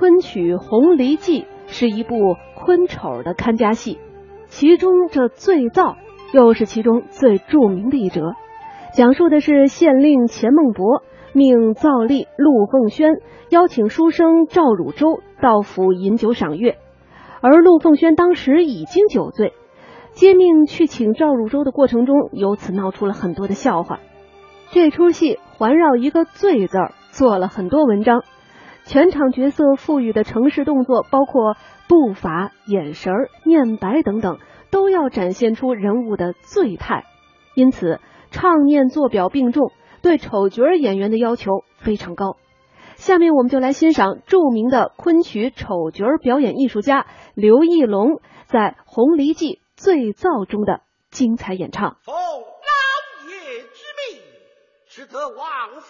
昆曲《红梨记》是一部昆丑的看家戏，其中这醉造又是其中最著名的一折，讲述的是县令钱孟博命造吏陆凤轩邀请书生赵汝州到府饮酒赏月，而陆凤轩当时已经酒醉，接命去请赵汝州的过程中，由此闹出了很多的笑话。这出戏环绕一个“醉”字儿做了很多文章。全场角色赋予的城市动作，包括步伐、眼神儿、念白等等，都要展现出人物的醉态。因此，唱念做表并重，对丑角演员的要求非常高。下面我们就来欣赏著名的昆曲丑角表演艺术家刘义隆在《红梨记·醉造》中的精彩演唱。奉老爷之命，使得王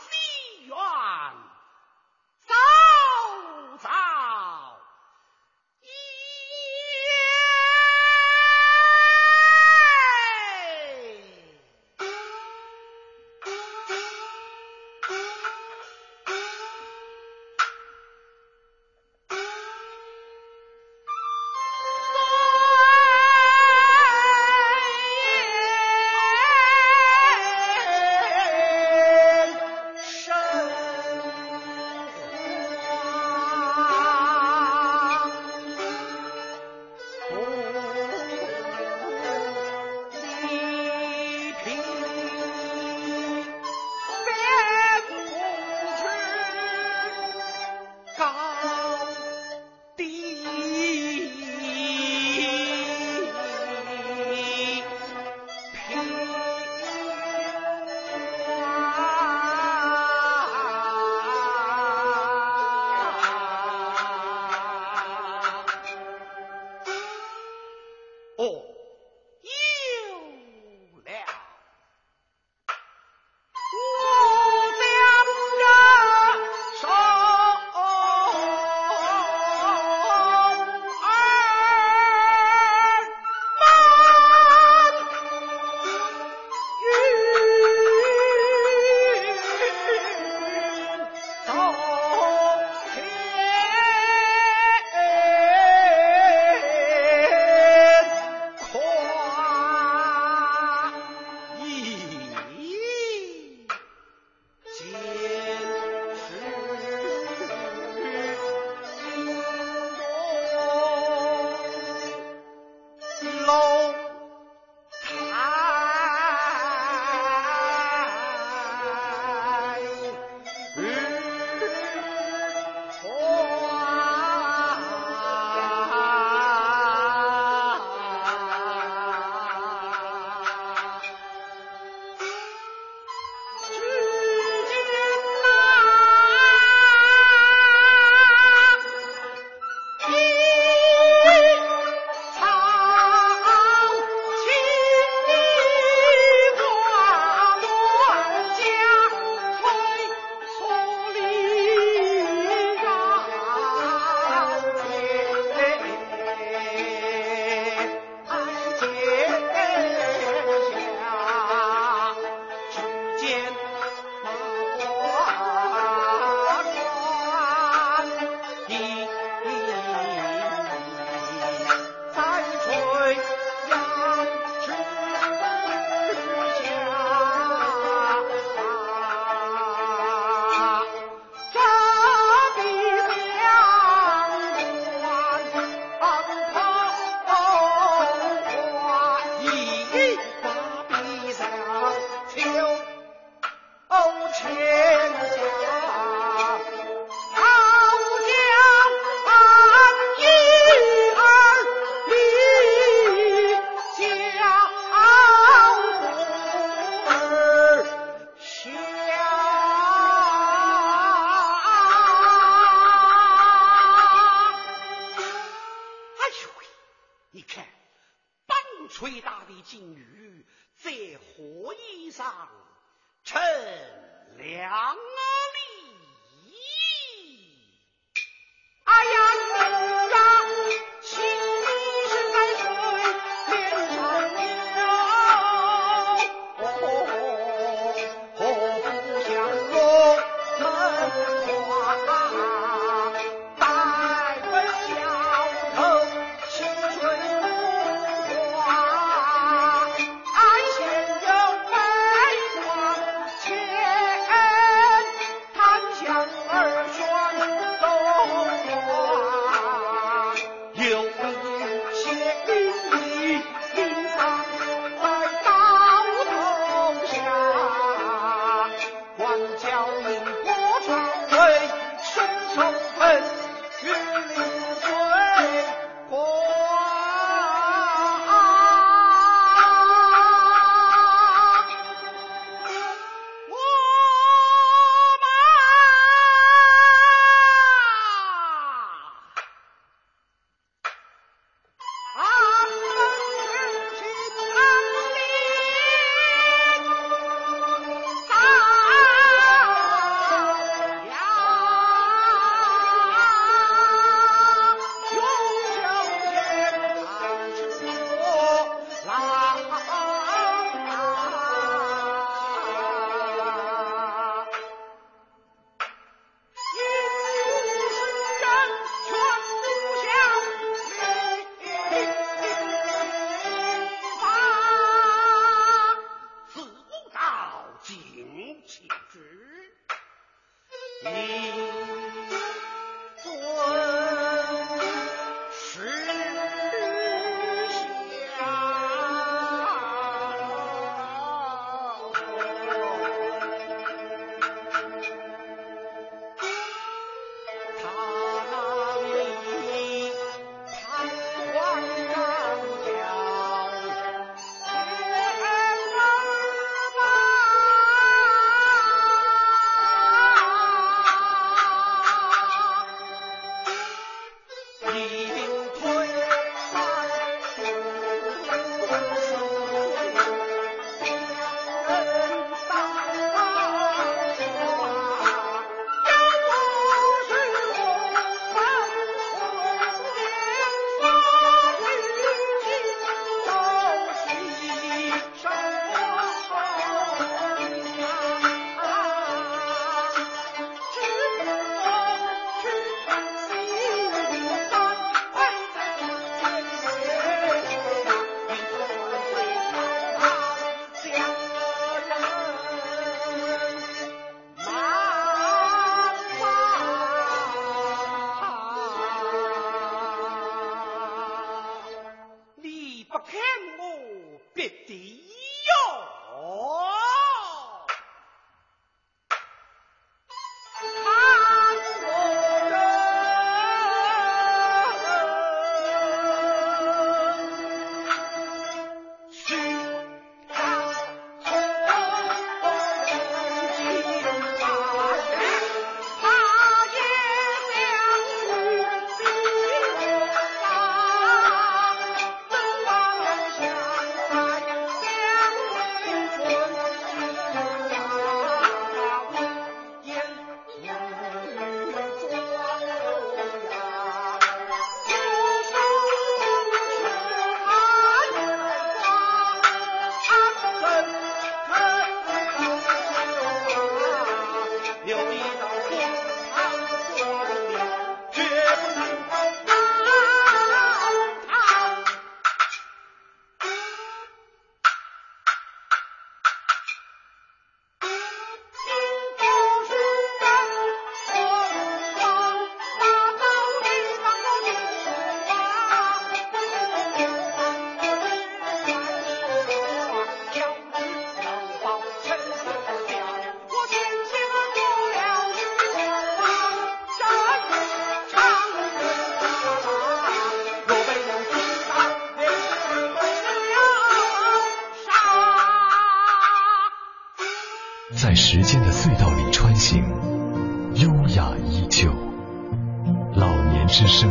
生，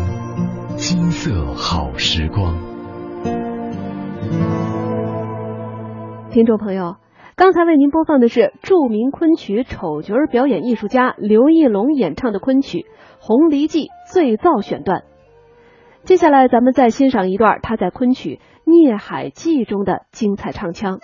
金色好时光。听众朋友，刚才为您播放的是著名昆曲丑角表演艺术家刘义龙演唱的昆曲《红梨记》醉造选段。接下来，咱们再欣赏一段他在昆曲《孽海记》中的精彩唱腔。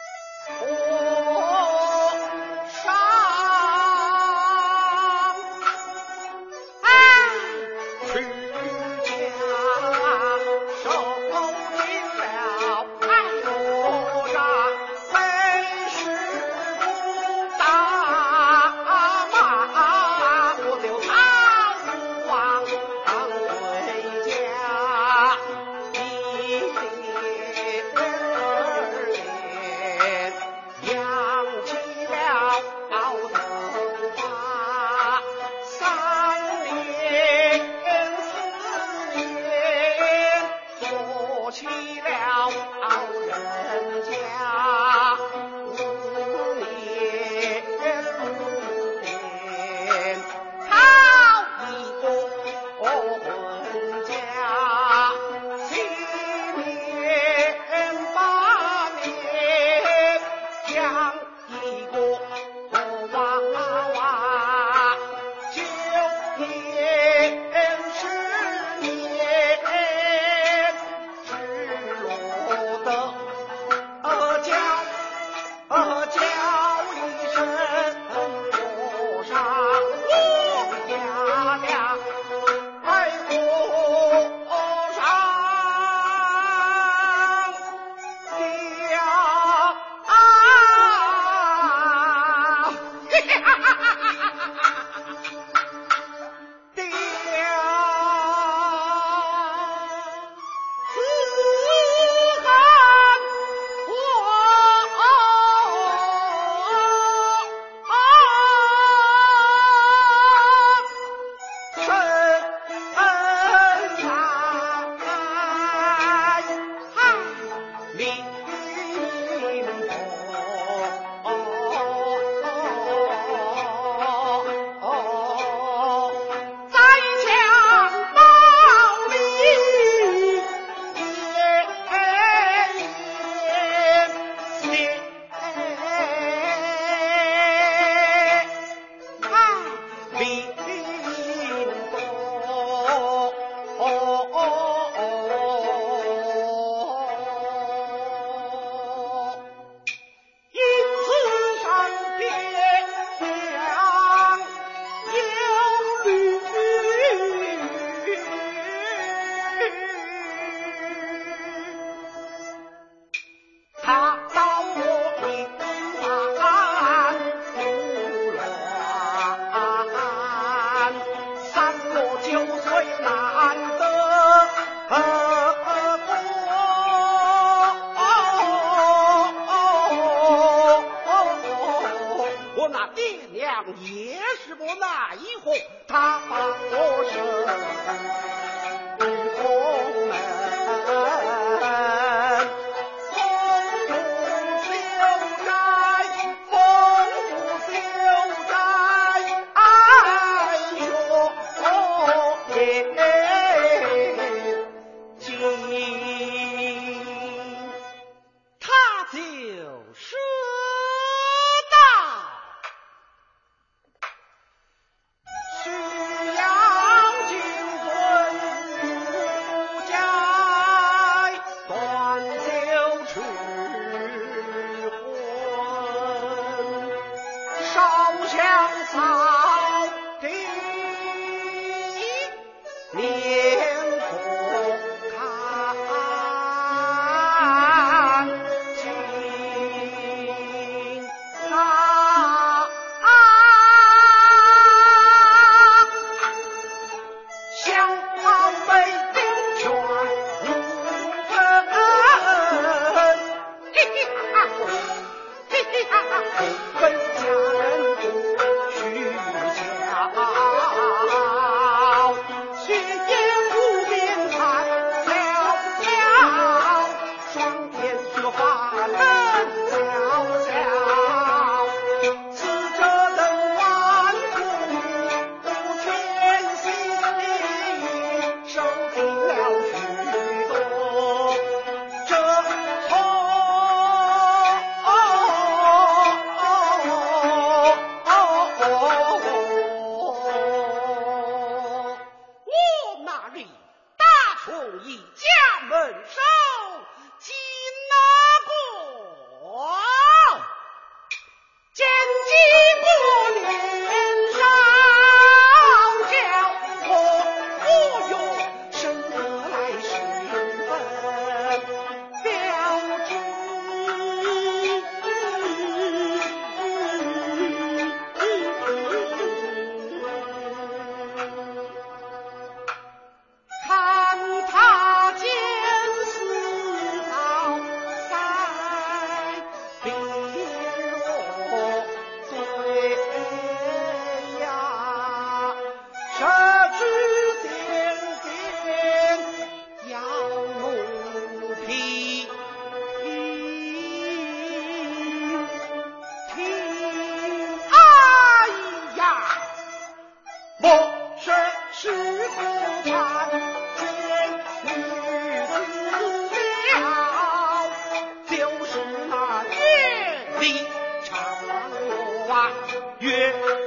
曰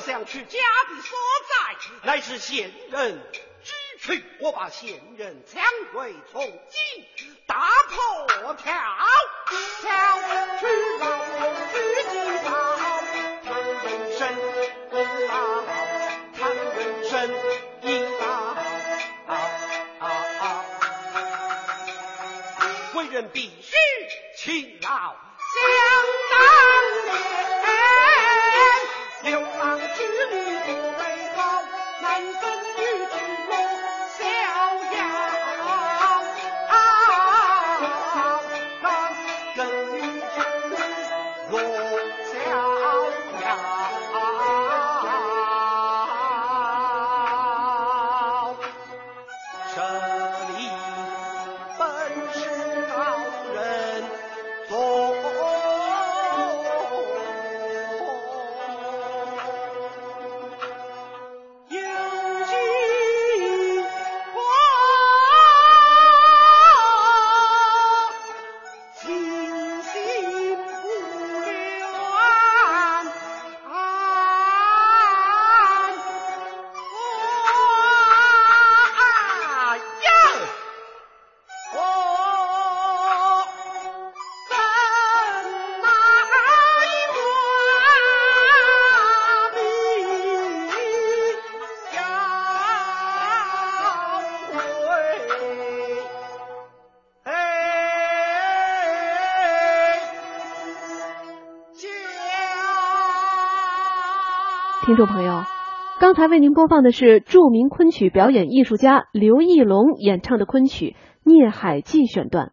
想去家的所在，乃是贤人之躯。我把贤人抢回，从今打破条条，知道去几道，看人生公道，看人生一道。为人必。听众朋友，刚才为您播放的是著名昆曲表演艺术家刘义龙演唱的昆曲《孽海记》选段。